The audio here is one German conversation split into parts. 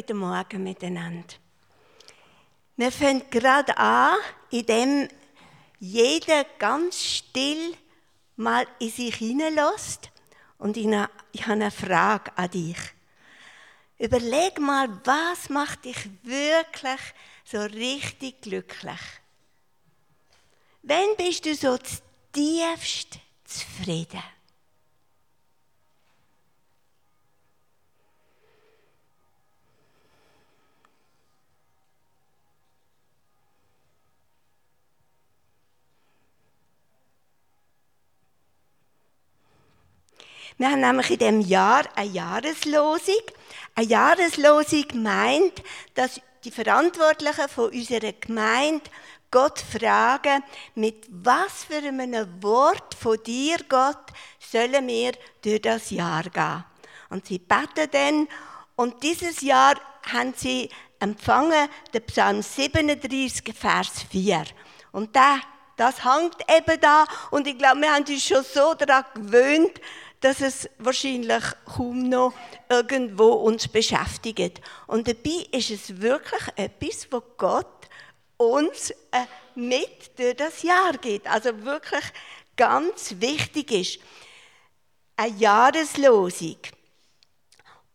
Guten Morgen miteinander. Wir fangen gerade an, indem jeder ganz still mal in sich hineinlässt. Und ich habe eine Frage an dich. Überleg mal, was macht dich wirklich so richtig glücklich? Wenn bist du so tiefst zufrieden? Wir haben nämlich in diesem Jahr eine Jahreslosung. Eine Jahreslosung meint, dass die Verantwortlichen von unserer Gemeinde Gott fragen, mit was für einem Wort von dir, Gott, sollen wir durch das Jahr gehen. Und sie beten dann, und dieses Jahr haben sie empfangen den Psalm 37, Vers 4. Und der, das hängt eben da, und ich glaube, wir haben uns schon so daran gewöhnt, dass es wahrscheinlich kaum noch irgendwo uns beschäftigt. Und dabei ist es wirklich etwas, wo Gott uns äh, mit durch das Jahr geht. Also wirklich ganz wichtig ist. Eine Jahreslosung.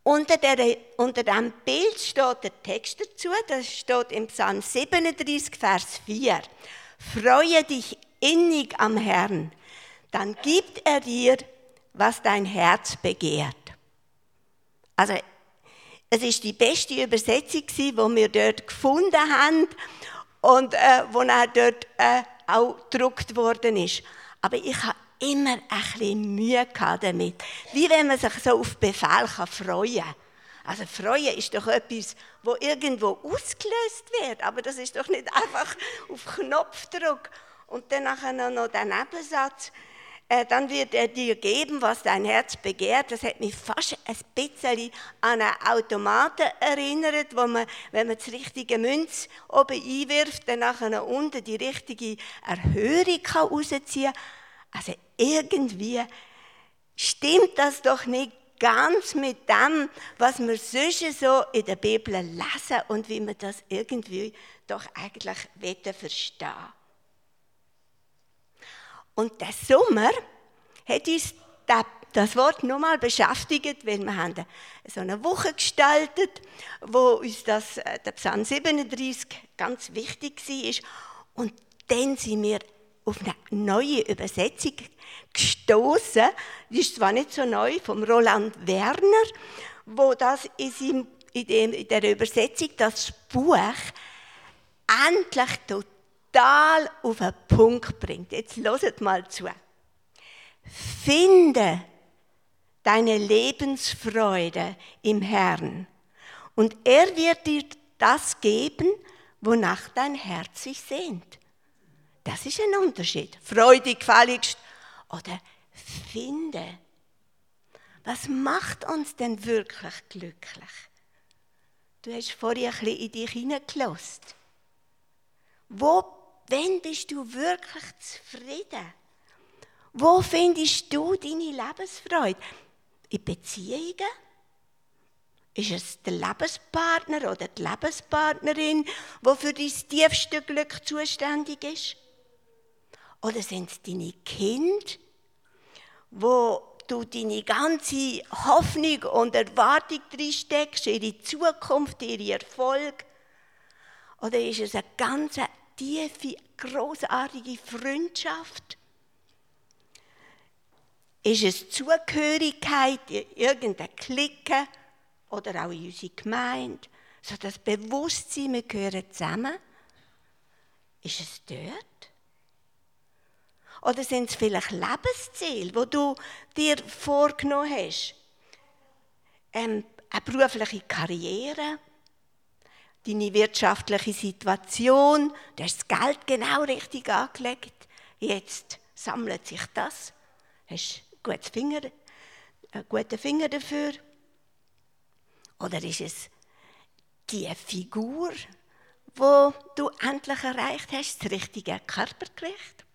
Unter, der, unter dem Bild steht der Text dazu, das steht im Psalm 37, Vers 4. Freue dich innig am Herrn, dann gibt er dir was dein Herz begehrt. Also, es ist die beste Übersetzung, die wir dort gefunden haben und äh, auch dort äh, auch gedruckt worden ist. Aber ich habe immer ein bisschen Mühe damit. Wie wenn man sich so auf Befehl kann freuen kann. Also Freuen ist doch etwas, wo irgendwo ausgelöst wird. Aber das ist doch nicht einfach auf Knopfdruck. Und dann nachher noch der Nebensatz. Äh, dann wird er dir geben, was dein Herz begehrt. Das hat mich fast ein bisschen an einen Automaten erinnert, wo man, wenn man das richtige Münz oben einwirft, dann nachher unten die richtige Erhöhung kann. Also irgendwie stimmt das doch nicht ganz mit dem, was wir sonst so in der Bibel lesen und wie wir das irgendwie doch eigentlich verstehen und der Sommer hat uns das Wort nochmal beschäftigt, weil wir haben so eine Woche gestaltet, wo uns das, äh, der Psalm 37 ganz wichtig war. Und dann sind wir auf eine neue Übersetzung gestoßen. Die ist zwar nicht so neu, vom Roland Werner, wo das in, dem, in der Übersetzung das Buch endlich total total auf den Punkt bringt. Jetzt loset mal zu. Finde deine Lebensfreude im Herrn und er wird dir das geben, wonach dein Herz sich sehnt. Das ist ein Unterschied. Freudig, gefälligst oder finde. Was macht uns denn wirklich glücklich? Du hast vorhin ein bisschen in dich hineingelassen. Wo Wann bist du wirklich zufrieden? Wo findest du deine Lebensfreude? In Beziehungen? Ist es der Lebenspartner oder die Lebenspartnerin, wo für dein tiefste Glück zuständig ist? Oder sind es deine Kinder, wo du deine ganze Hoffnung und Erwartung reinsteckst, ihre Zukunft, ihren Erfolg? Oder ist es eine ganz tiefe, großartige Freundschaft? Ist es Zugehörigkeit in irgendeine Clique oder auch in unsere Gemeinde? So das Bewusstsein, wir gehören zusammen. Ist es dort? Oder sind es vielleicht Lebensziele, wo du dir vorgenommen hast? Ähm, eine berufliche Karriere? Deine wirtschaftliche Situation, du hast das Geld genau richtig angelegt, jetzt sammelt sich das, hast gutes Finger, einen guten Finger dafür. Oder ist es die Figur, wo du endlich erreicht hast, das richtige Körpergewicht,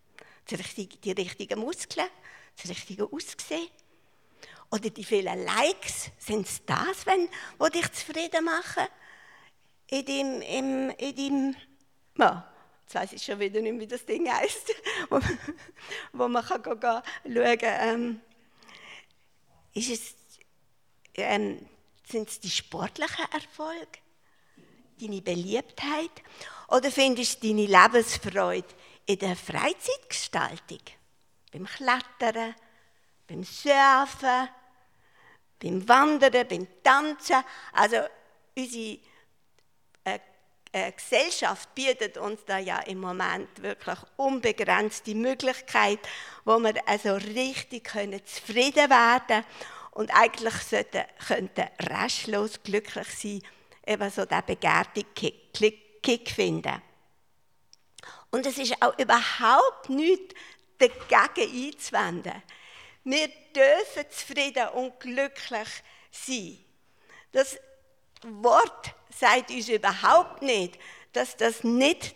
das richtige, die richtigen Muskeln, das richtige Aussehen? Oder die vielen Likes, sind es das, wenn, wo dich zufrieden machen? In deinem, im, in deinem, ja, jetzt weiss ich schon wieder nicht, wie das Ding heisst, wo, wo man kann gehen, schauen. Ähm, ist es, ähm, sind es die sportlichen Erfolge? Deine Beliebtheit? Oder findest du deine Lebensfreude in der Freizeitgestaltung? Beim Klettern, beim Surfen, beim Wandern, beim Tanzen. Also unsere äh, Gesellschaft bietet uns da ja im Moment wirklich unbegrenzte Möglichkeit, wo wir also richtig können zufrieden werden und eigentlich sollten, könnten restlos glücklich sein, eben so der begehrte Kick, Kick finden. Und es ist auch überhaupt nichts dagegen einzuwenden. Wir dürfen zufrieden und glücklich sein. Das Wort sagt uns überhaupt nicht, dass das nicht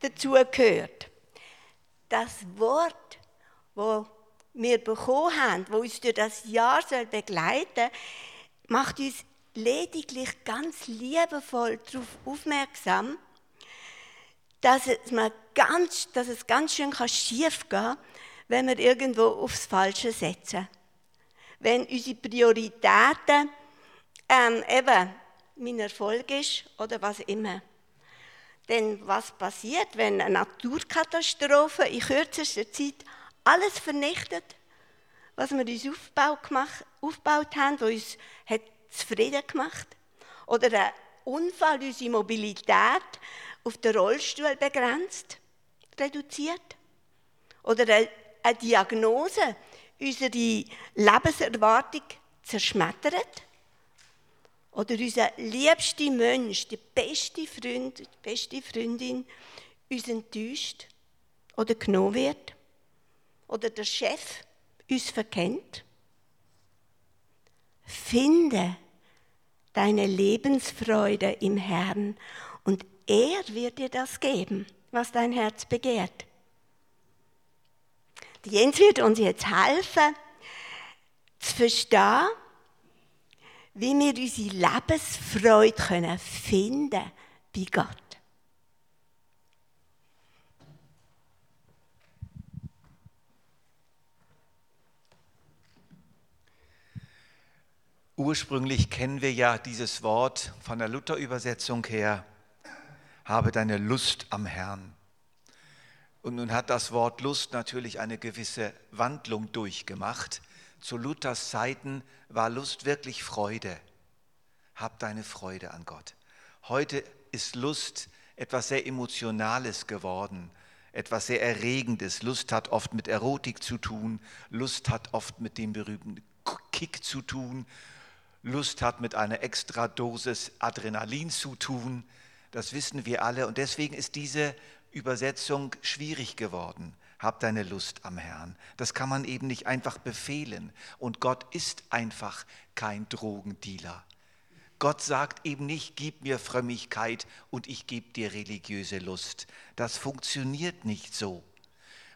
dazu gehört. Das Wort, wo wir bekommen haben, wo uns durch das Jahr begleiten soll, macht uns lediglich ganz liebevoll darauf aufmerksam, dass es, ganz, dass es ganz schön schief gehen kann, wenn wir irgendwo aufs Falsche setzen. Wenn unsere Prioritäten ähm, eben mein Erfolg ist oder was immer. Denn was passiert, wenn eine Naturkatastrophe in kürzester Zeit alles vernichtet, was wir uns aufgebaut, haben, was uns hat zufrieden gemacht? Oder ein Unfall unsere Mobilität auf den Rollstuhl begrenzt, reduziert? Oder eine Diagnose unsere Lebenserwartung zerschmettert? Oder unser liebster Mensch, der beste Freund, die beste Freundin uns enttäuscht oder genommen wird? Oder der Chef uns verkennt? Finde deine Lebensfreude im Herrn und er wird dir das geben, was dein Herz begehrt. Die Jens wird uns jetzt helfen, zu verstehen, wie wir unsere Lebensfreude können finden bei Gott. Ursprünglich kennen wir ja dieses Wort von der Luther-Übersetzung her, habe deine Lust am Herrn. Und nun hat das Wort Lust natürlich eine gewisse Wandlung durchgemacht. Zu Luthers Zeiten war Lust wirklich Freude. Hab deine Freude an Gott. Heute ist Lust etwas sehr Emotionales geworden, etwas sehr Erregendes. Lust hat oft mit Erotik zu tun, Lust hat oft mit dem berühmten Kick zu tun, Lust hat mit einer Extradosis Adrenalin zu tun. Das wissen wir alle und deswegen ist diese Übersetzung schwierig geworden. Hab deine Lust am Herrn. Das kann man eben nicht einfach befehlen. Und Gott ist einfach kein Drogendealer. Gott sagt eben nicht, gib mir Frömmigkeit und ich gebe dir religiöse Lust. Das funktioniert nicht so.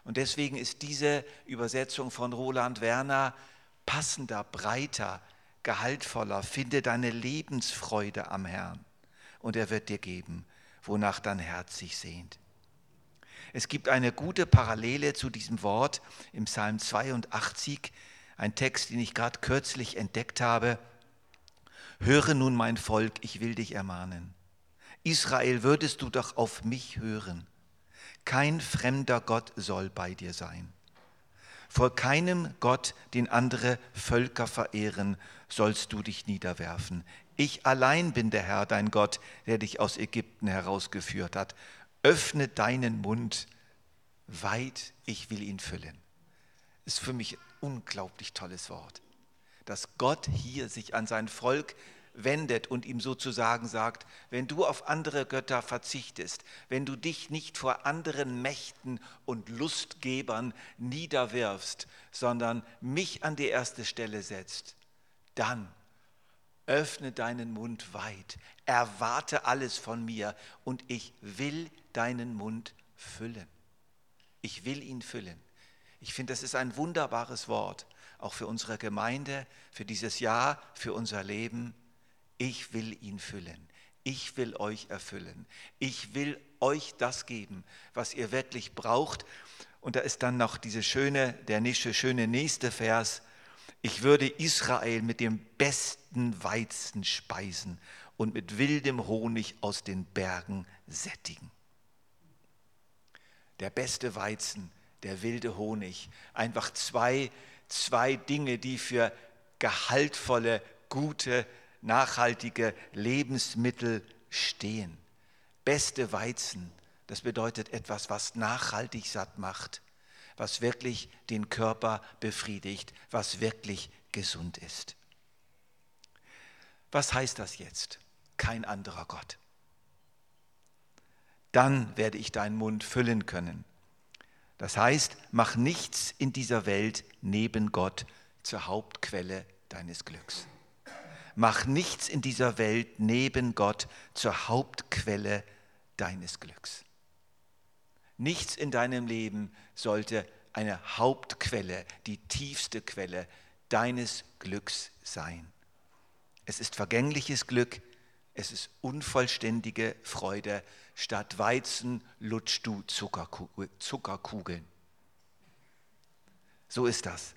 Und deswegen ist diese Übersetzung von Roland Werner passender, breiter, gehaltvoller. Finde deine Lebensfreude am Herrn und er wird dir geben, wonach dein Herz sich sehnt. Es gibt eine gute Parallele zu diesem Wort im Psalm 82, ein Text, den ich gerade kürzlich entdeckt habe. Höre nun mein Volk, ich will dich ermahnen. Israel, würdest du doch auf mich hören. Kein fremder Gott soll bei dir sein. Vor keinem Gott, den andere Völker verehren, sollst du dich niederwerfen. Ich allein bin der Herr, dein Gott, der dich aus Ägypten herausgeführt hat öffne deinen Mund weit, ich will ihn füllen. Ist für mich ein unglaublich tolles Wort, dass Gott hier sich an sein Volk wendet und ihm sozusagen sagt, wenn du auf andere Götter verzichtest, wenn du dich nicht vor anderen Mächten und Lustgebern niederwirfst, sondern mich an die erste Stelle setzt, dann öffne deinen Mund weit, erwarte alles von mir und ich will deinen Mund füllen. Ich will ihn füllen. Ich finde, das ist ein wunderbares Wort. auch für unsere Gemeinde, für dieses Jahr, für unser Leben. Ich will ihn füllen. Ich will euch erfüllen. Ich will euch das geben, was ihr wirklich braucht. Und da ist dann noch diese schöne, der schöne nächste Vers. Ich würde Israel mit dem besten Weizen speisen und mit wildem Honig aus den Bergen sättigen. Der beste Weizen, der wilde Honig. Einfach zwei, zwei Dinge, die für gehaltvolle, gute, nachhaltige Lebensmittel stehen. Beste Weizen, das bedeutet etwas, was nachhaltig satt macht, was wirklich den Körper befriedigt, was wirklich gesund ist. Was heißt das jetzt? Kein anderer Gott. Dann werde ich deinen Mund füllen können. Das heißt, mach nichts in dieser Welt neben Gott zur Hauptquelle deines Glücks. Mach nichts in dieser Welt neben Gott zur Hauptquelle deines Glücks. Nichts in deinem Leben sollte eine Hauptquelle, die tiefste Quelle deines Glücks sein. Es ist vergängliches Glück, es ist unvollständige Freude. Statt Weizen lutschst du Zuckerkugeln. So ist das.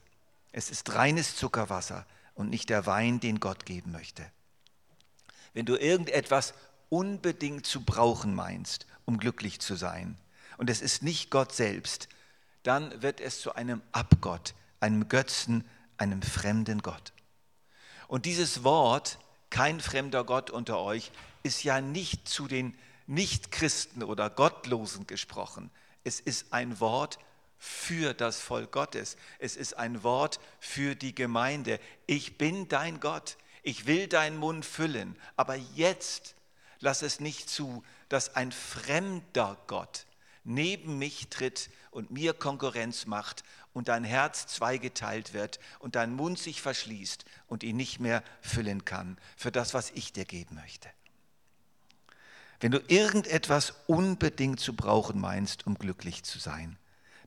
Es ist reines Zuckerwasser und nicht der Wein, den Gott geben möchte. Wenn du irgendetwas unbedingt zu brauchen meinst, um glücklich zu sein, und es ist nicht Gott selbst, dann wird es zu einem Abgott, einem Götzen, einem fremden Gott. Und dieses Wort, kein fremder Gott unter euch, ist ja nicht zu den Nichtchristen oder Gottlosen gesprochen. Es ist ein Wort für das Volk Gottes. Es ist ein Wort für die Gemeinde. Ich bin dein Gott. Ich will deinen Mund füllen. Aber jetzt lass es nicht zu, dass ein fremder Gott neben mich tritt und mir Konkurrenz macht und dein Herz zweigeteilt wird und dein Mund sich verschließt und ihn nicht mehr füllen kann für das, was ich dir geben möchte. Wenn du irgendetwas unbedingt zu brauchen meinst, um glücklich zu sein,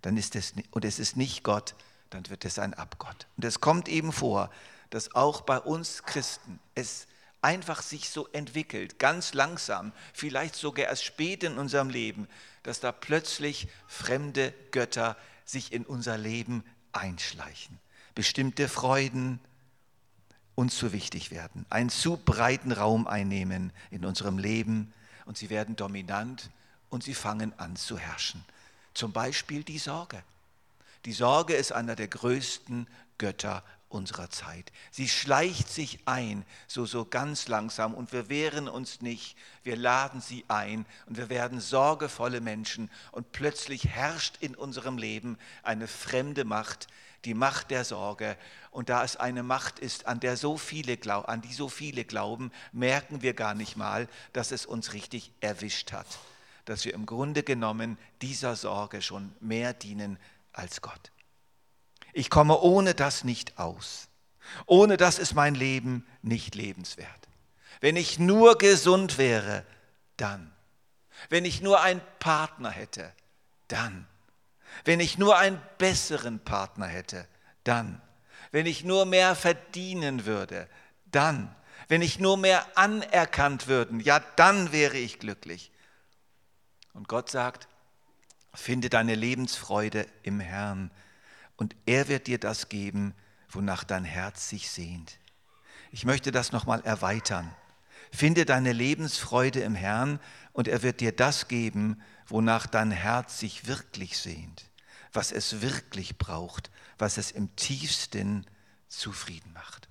dann ist es, und es ist nicht Gott, dann wird es ein Abgott. Und es kommt eben vor, dass auch bei uns Christen es einfach sich so entwickelt, ganz langsam, vielleicht sogar erst spät in unserem Leben, dass da plötzlich fremde Götter sich in unser Leben einschleichen. Bestimmte Freuden uns zu wichtig werden, einen zu breiten Raum einnehmen in unserem Leben und sie werden dominant und sie fangen an zu herrschen. Zum Beispiel die Sorge. Die Sorge ist einer der größten Götter unserer Zeit. Sie schleicht sich ein, so, so ganz langsam und wir wehren uns nicht. Wir laden sie ein und wir werden sorgevolle Menschen und plötzlich herrscht in unserem Leben eine fremde Macht, die Macht der Sorge. Und da es eine Macht ist, an, der so viele, an die so viele glauben, merken wir gar nicht mal, dass es uns richtig erwischt hat dass wir im Grunde genommen dieser Sorge schon mehr dienen als Gott. Ich komme ohne das nicht aus. Ohne das ist mein Leben nicht lebenswert. Wenn ich nur gesund wäre, dann. Wenn ich nur einen Partner hätte, dann. Wenn ich nur einen besseren Partner hätte, dann. Wenn ich nur mehr verdienen würde, dann. Wenn ich nur mehr anerkannt würden, ja, dann wäre ich glücklich. Und Gott sagt, finde deine Lebensfreude im Herrn und er wird dir das geben, wonach dein Herz sich sehnt. Ich möchte das nochmal erweitern. Finde deine Lebensfreude im Herrn und er wird dir das geben, wonach dein Herz sich wirklich sehnt, was es wirklich braucht, was es im tiefsten zufrieden macht.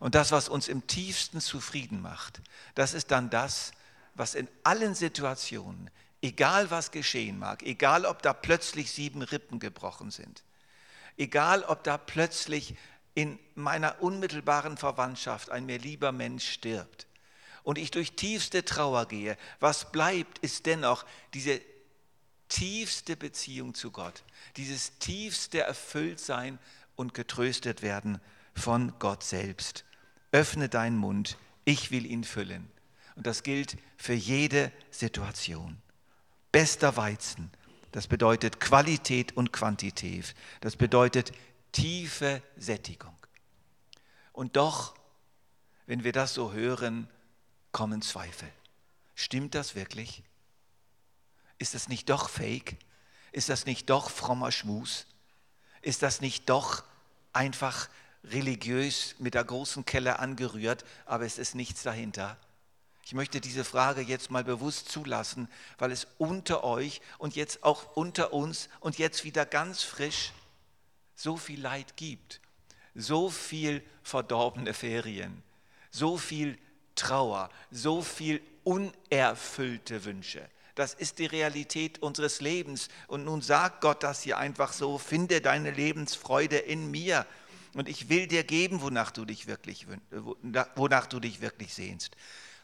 Und das, was uns im tiefsten zufrieden macht, das ist dann das, was in allen Situationen, egal was geschehen mag, egal ob da plötzlich sieben Rippen gebrochen sind, egal ob da plötzlich in meiner unmittelbaren Verwandtschaft ein mir lieber Mensch stirbt und ich durch tiefste Trauer gehe, was bleibt, ist dennoch diese tiefste Beziehung zu Gott, dieses tiefste Erfülltsein und getröstet werden von Gott selbst. Öffne deinen Mund, ich will ihn füllen. Und das gilt für jede Situation. Bester Weizen, das bedeutet Qualität und Quantität. Das bedeutet tiefe Sättigung. Und doch, wenn wir das so hören, kommen Zweifel. Stimmt das wirklich? Ist das nicht doch fake? Ist das nicht doch frommer Schmus? Ist das nicht doch einfach religiös mit der großen Kelle angerührt, aber es ist nichts dahinter? Ich möchte diese Frage jetzt mal bewusst zulassen, weil es unter euch und jetzt auch unter uns und jetzt wieder ganz frisch so viel Leid gibt, so viel verdorbene Ferien, so viel Trauer, so viel unerfüllte Wünsche. Das ist die Realität unseres Lebens. Und nun sagt Gott das hier einfach so, finde deine Lebensfreude in mir. Und ich will dir geben, wonach du dich wirklich, wonach du dich wirklich sehnst.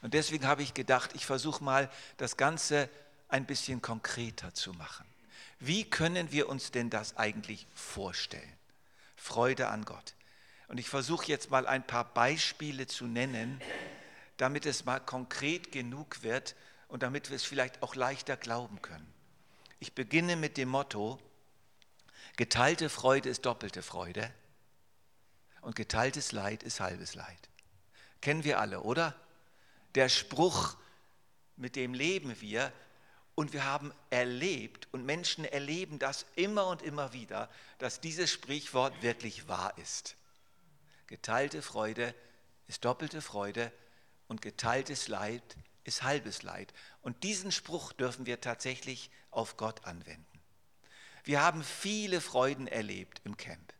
Und deswegen habe ich gedacht, ich versuche mal das Ganze ein bisschen konkreter zu machen. Wie können wir uns denn das eigentlich vorstellen? Freude an Gott. Und ich versuche jetzt mal ein paar Beispiele zu nennen, damit es mal konkret genug wird und damit wir es vielleicht auch leichter glauben können. Ich beginne mit dem Motto, geteilte Freude ist doppelte Freude und geteiltes Leid ist halbes Leid. Kennen wir alle, oder? Der Spruch, mit dem leben wir. Und wir haben erlebt und Menschen erleben das immer und immer wieder, dass dieses Sprichwort wirklich wahr ist. Geteilte Freude ist doppelte Freude und geteiltes Leid ist halbes Leid. Und diesen Spruch dürfen wir tatsächlich auf Gott anwenden. Wir haben viele Freuden erlebt im Camp.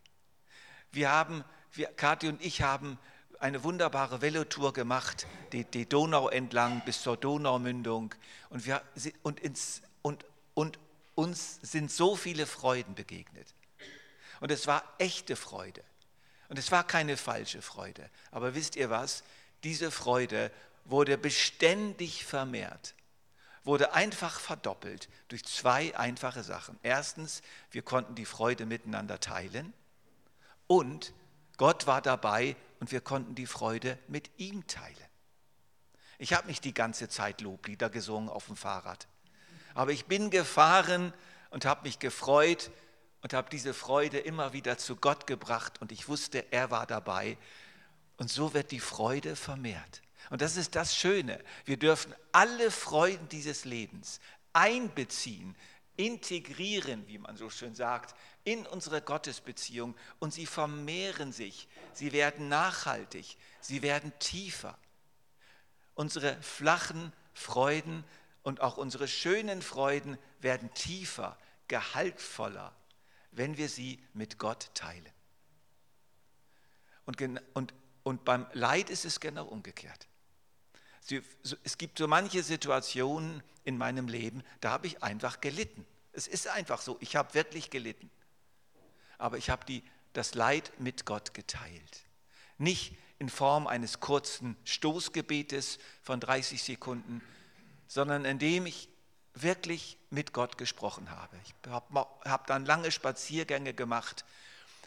Wir haben, wir, Kathi und ich haben eine wunderbare Velotour gemacht, die, die Donau entlang bis zur Donaumündung. Und, wir, und, ins, und, und uns sind so viele Freuden begegnet. Und es war echte Freude. Und es war keine falsche Freude. Aber wisst ihr was? Diese Freude wurde beständig vermehrt, wurde einfach verdoppelt durch zwei einfache Sachen. Erstens, wir konnten die Freude miteinander teilen und Gott war dabei und wir konnten die Freude mit ihm teilen. Ich habe nicht die ganze Zeit Loblieder gesungen auf dem Fahrrad, aber ich bin gefahren und habe mich gefreut und habe diese Freude immer wieder zu Gott gebracht und ich wusste, er war dabei. Und so wird die Freude vermehrt. Und das ist das Schöne. Wir dürfen alle Freuden dieses Lebens einbeziehen, integrieren, wie man so schön sagt, in unsere Gottesbeziehung und sie vermehren sich, sie werden nachhaltig, sie werden tiefer. Unsere flachen Freuden und auch unsere schönen Freuden werden tiefer, gehaltvoller, wenn wir sie mit Gott teilen. Und, und, und beim Leid ist es genau umgekehrt. Es gibt so manche Situationen in meinem Leben, da habe ich einfach gelitten. Es ist einfach so, ich habe wirklich gelitten. Aber ich habe das Leid mit Gott geteilt. Nicht in Form eines kurzen Stoßgebetes von 30 Sekunden, sondern indem ich wirklich mit Gott gesprochen habe. Ich habe hab dann lange Spaziergänge gemacht.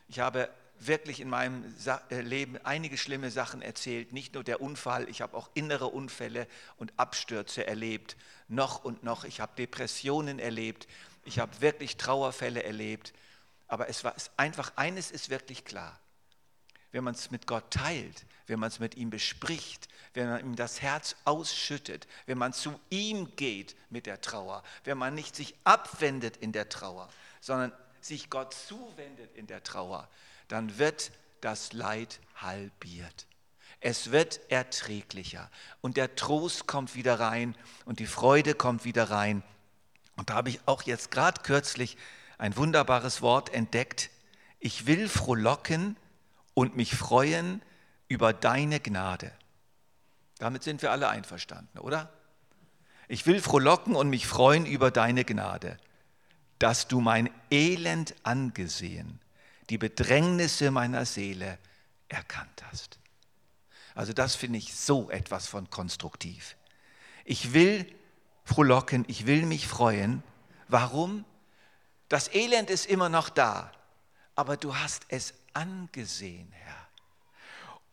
Ich habe wirklich in meinem äh, Leben einige schlimme Sachen erzählt. Nicht nur der Unfall, ich habe auch innere Unfälle und Abstürze erlebt. Noch und noch. Ich habe Depressionen erlebt. Ich habe wirklich Trauerfälle erlebt. Aber es war einfach, eines ist wirklich klar. Wenn man es mit Gott teilt, wenn man es mit ihm bespricht, wenn man ihm das Herz ausschüttet, wenn man zu ihm geht mit der Trauer, wenn man nicht sich abwendet in der Trauer, sondern sich Gott zuwendet in der Trauer, dann wird das Leid halbiert. Es wird erträglicher und der Trost kommt wieder rein und die Freude kommt wieder rein. Und da habe ich auch jetzt gerade kürzlich ein wunderbares Wort entdeckt. Ich will frohlocken und mich freuen über deine Gnade. Damit sind wir alle einverstanden, oder? Ich will frohlocken und mich freuen über deine Gnade, dass du mein Elend angesehen, die Bedrängnisse meiner Seele erkannt hast. Also das finde ich so etwas von konstruktiv. Ich will frohlocken, ich will mich freuen. Warum? Das Elend ist immer noch da, aber du hast es angesehen, Herr.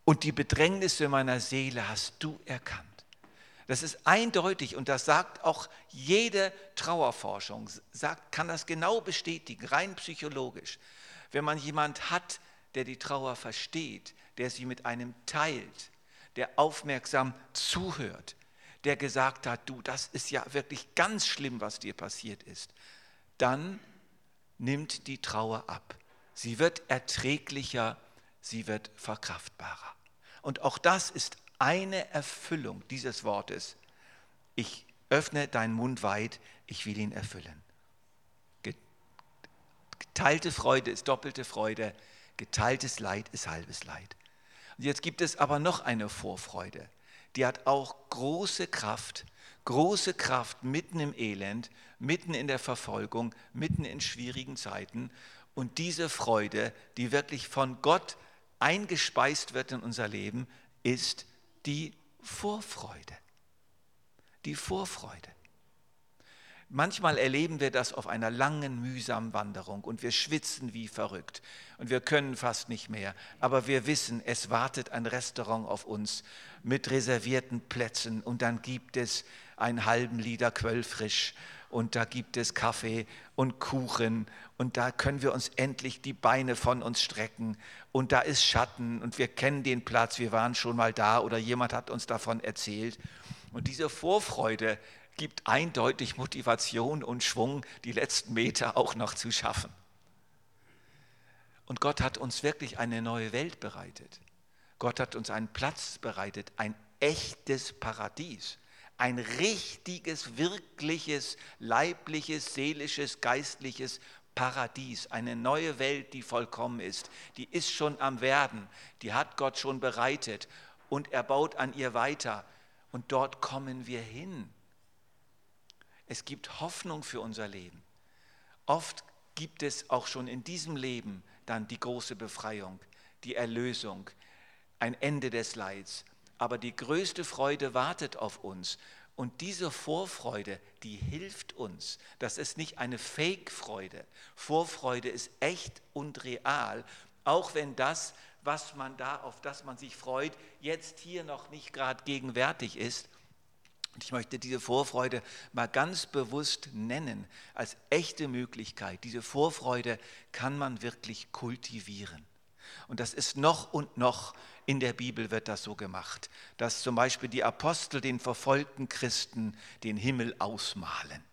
Und die Bedrängnisse meiner Seele hast du erkannt. Das ist eindeutig und das sagt auch jede Trauerforschung, sagt, kann das genau bestätigen, rein psychologisch. Wenn man jemand hat, der die Trauer versteht, der sie mit einem teilt, der aufmerksam zuhört, der gesagt hat, du, das ist ja wirklich ganz schlimm, was dir passiert ist, dann nimmt die Trauer ab. Sie wird erträglicher, sie wird verkraftbarer. Und auch das ist eine Erfüllung dieses Wortes. Ich öffne deinen Mund weit, ich will ihn erfüllen. Geteilte Freude ist doppelte Freude, geteiltes Leid ist halbes Leid. Und jetzt gibt es aber noch eine Vorfreude. Die hat auch große Kraft, große Kraft mitten im Elend, mitten in der Verfolgung, mitten in schwierigen Zeiten. Und diese Freude, die wirklich von Gott eingespeist wird in unser Leben, ist die Vorfreude. Die Vorfreude. Manchmal erleben wir das auf einer langen, mühsamen Wanderung und wir schwitzen wie verrückt und wir können fast nicht mehr. Aber wir wissen, es wartet ein Restaurant auf uns mit reservierten Plätzen und dann gibt es einen halben Liter Quellfrisch und da gibt es Kaffee und Kuchen und da können wir uns endlich die Beine von uns strecken und da ist Schatten und wir kennen den Platz, wir waren schon mal da oder jemand hat uns davon erzählt. Und diese Vorfreude gibt eindeutig Motivation und Schwung, die letzten Meter auch noch zu schaffen. Und Gott hat uns wirklich eine neue Welt bereitet. Gott hat uns einen Platz bereitet, ein echtes Paradies, ein richtiges, wirkliches, leibliches, seelisches, geistliches Paradies, eine neue Welt, die vollkommen ist. Die ist schon am Werden, die hat Gott schon bereitet und er baut an ihr weiter. Und dort kommen wir hin. Es gibt Hoffnung für unser Leben. Oft gibt es auch schon in diesem Leben dann die große Befreiung, die Erlösung, ein Ende des Leids. Aber die größte Freude wartet auf uns. Und diese Vorfreude, die hilft uns. Das ist nicht eine Fake-Freude. Vorfreude ist echt und real, auch wenn das, was man da, auf das man sich freut, jetzt hier noch nicht gerade gegenwärtig ist. Und ich möchte diese Vorfreude mal ganz bewusst nennen als echte Möglichkeit. Diese Vorfreude kann man wirklich kultivieren. Und das ist noch und noch in der Bibel wird das so gemacht, dass zum Beispiel die Apostel den verfolgten Christen den Himmel ausmalen.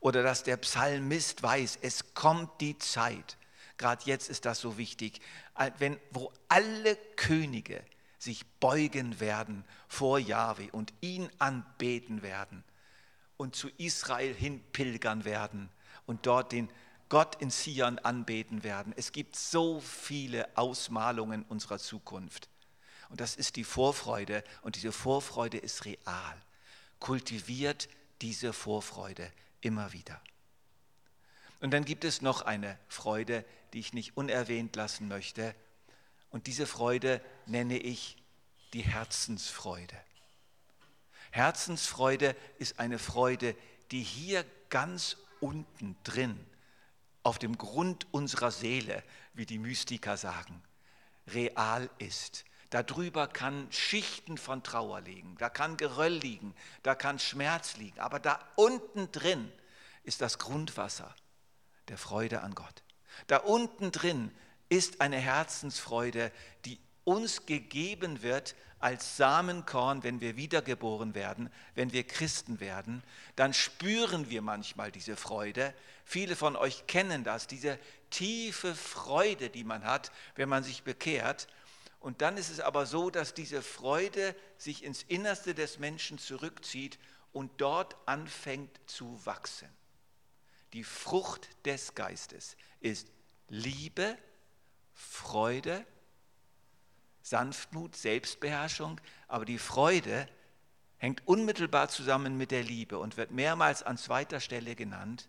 Oder dass der Psalmist weiß, es kommt die Zeit, gerade jetzt ist das so wichtig, wenn, wo alle Könige sich beugen werden vor Jahwe und ihn anbeten werden und zu Israel hinpilgern werden und dort den Gott in Sion anbeten werden. Es gibt so viele Ausmalungen unserer Zukunft. Und das ist die Vorfreude und diese Vorfreude ist real. Kultiviert diese Vorfreude immer wieder. Und dann gibt es noch eine Freude, die ich nicht unerwähnt lassen möchte. Und diese Freude nenne ich die Herzensfreude. Herzensfreude ist eine Freude, die hier ganz unten drin, auf dem Grund unserer Seele, wie die Mystiker sagen, real ist. Darüber kann Schichten von Trauer liegen, da kann Geröll liegen, da kann Schmerz liegen, aber da unten drin ist das Grundwasser der Freude an Gott. Da unten drin ist eine Herzensfreude, die uns gegeben wird als Samenkorn, wenn wir wiedergeboren werden, wenn wir Christen werden, dann spüren wir manchmal diese Freude. Viele von euch kennen das, diese tiefe Freude, die man hat, wenn man sich bekehrt. Und dann ist es aber so, dass diese Freude sich ins Innerste des Menschen zurückzieht und dort anfängt zu wachsen. Die Frucht des Geistes ist Liebe, Freude, Sanftmut, Selbstbeherrschung, aber die Freude hängt unmittelbar zusammen mit der Liebe und wird mehrmals an zweiter Stelle genannt.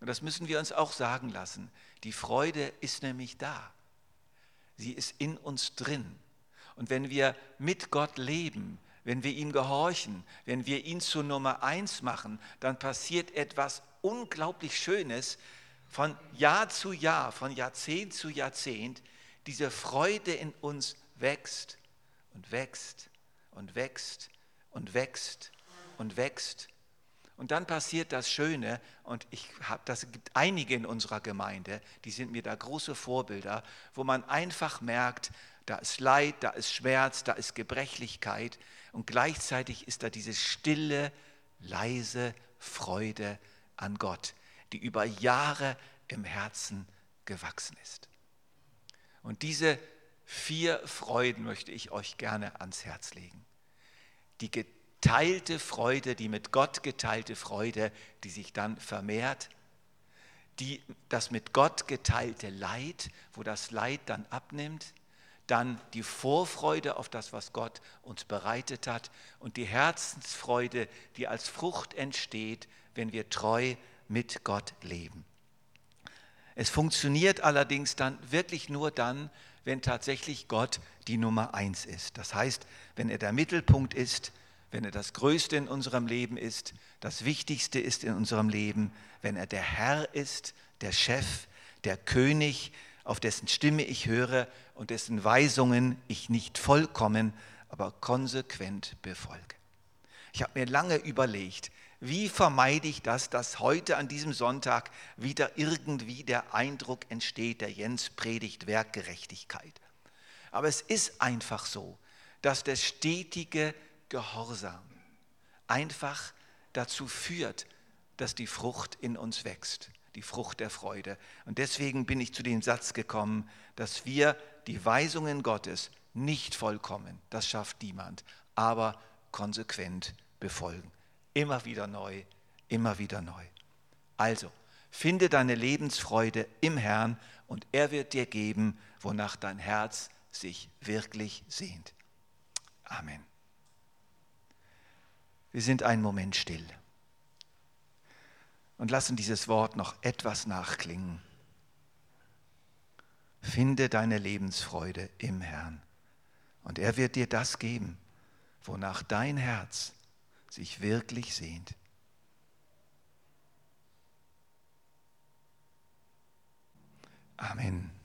Und das müssen wir uns auch sagen lassen. Die Freude ist nämlich da. Sie ist in uns drin. Und wenn wir mit Gott leben, wenn wir ihm gehorchen, wenn wir ihn zur Nummer eins machen, dann passiert etwas unglaublich Schönes von Jahr zu Jahr, von Jahrzehnt zu Jahrzehnt. Diese Freude in uns wächst und wächst und wächst und wächst und wächst. Und dann passiert das Schöne, und ich habe, das gibt einige in unserer Gemeinde, die sind mir da große Vorbilder, wo man einfach merkt, da ist Leid, da ist Schmerz, da ist Gebrechlichkeit und gleichzeitig ist da diese stille, leise Freude an Gott, die über Jahre im Herzen gewachsen ist. Und diese vier Freuden möchte ich euch gerne ans Herz legen. Die geteilte Freude, die mit Gott geteilte Freude, die sich dann vermehrt. Die, das mit Gott geteilte Leid, wo das Leid dann abnimmt. Dann die Vorfreude auf das, was Gott uns bereitet hat. Und die Herzensfreude, die als Frucht entsteht, wenn wir treu mit Gott leben. Es funktioniert allerdings dann wirklich nur dann, wenn tatsächlich Gott die Nummer eins ist. Das heißt, wenn er der Mittelpunkt ist, wenn er das Größte in unserem Leben ist, das Wichtigste ist in unserem Leben, wenn er der Herr ist, der Chef, der König, auf dessen Stimme ich höre und dessen Weisungen ich nicht vollkommen, aber konsequent befolge. Ich habe mir lange überlegt, wie vermeide ich das, dass heute an diesem Sonntag wieder irgendwie der Eindruck entsteht, der Jens predigt Werkgerechtigkeit. Aber es ist einfach so, dass der stetige Gehorsam einfach dazu führt, dass die Frucht in uns wächst, die Frucht der Freude. Und deswegen bin ich zu dem Satz gekommen, dass wir die Weisungen Gottes nicht vollkommen, das schafft niemand, aber konsequent befolgen. Immer wieder neu, immer wieder neu. Also, finde deine Lebensfreude im Herrn und er wird dir geben, wonach dein Herz sich wirklich sehnt. Amen. Wir sind einen Moment still und lassen dieses Wort noch etwas nachklingen. Finde deine Lebensfreude im Herrn und er wird dir das geben, wonach dein Herz sich wirklich sehnt. Amen.